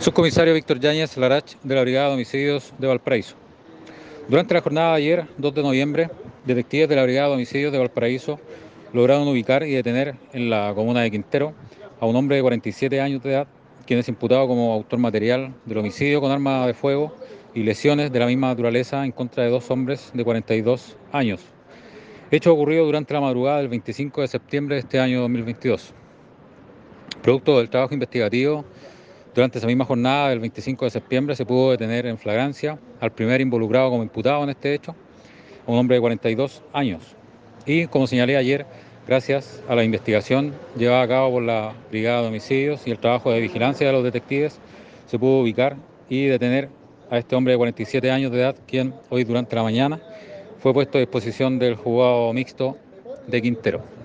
Subcomisario Víctor Yáñez Larach de la Brigada de Homicidios de Valparaíso. Durante la jornada de ayer, 2 de noviembre, detectives de la Brigada de Homicidios de Valparaíso lograron ubicar y detener en la comuna de Quintero a un hombre de 47 años de edad, quien es imputado como autor material del homicidio con arma de fuego y lesiones de la misma naturaleza en contra de dos hombres de 42 años. Hecho ocurrido durante la madrugada del 25 de septiembre de este año 2022. Producto del trabajo investigativo durante esa misma jornada del 25 de septiembre se pudo detener en flagrancia al primer involucrado como imputado en este hecho, un hombre de 42 años. Y como señalé ayer, gracias a la investigación llevada a cabo por la Brigada de Homicidios y el trabajo de vigilancia de los detectives, se pudo ubicar y detener a este hombre de 47 años de edad, quien hoy durante la mañana fue puesto a disposición del juzgado mixto de Quintero.